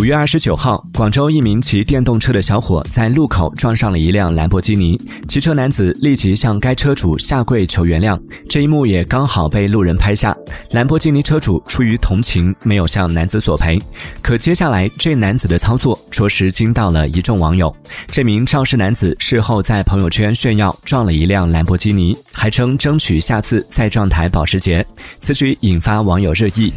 五月二十九号广州一名骑电动车的小伙在路口撞上了一辆兰博基尼骑车男子立即向该车主下跪求原谅这一幕也刚好被路人拍下。兰博基尼车主出于同情没有向男子索赔。可接下来这男子的操作着实惊到了一众网友。这名肇事男子事后在朋友圈炫耀撞了一辆兰博基尼还称争取下次再撞台保时捷。此举引发网友热议。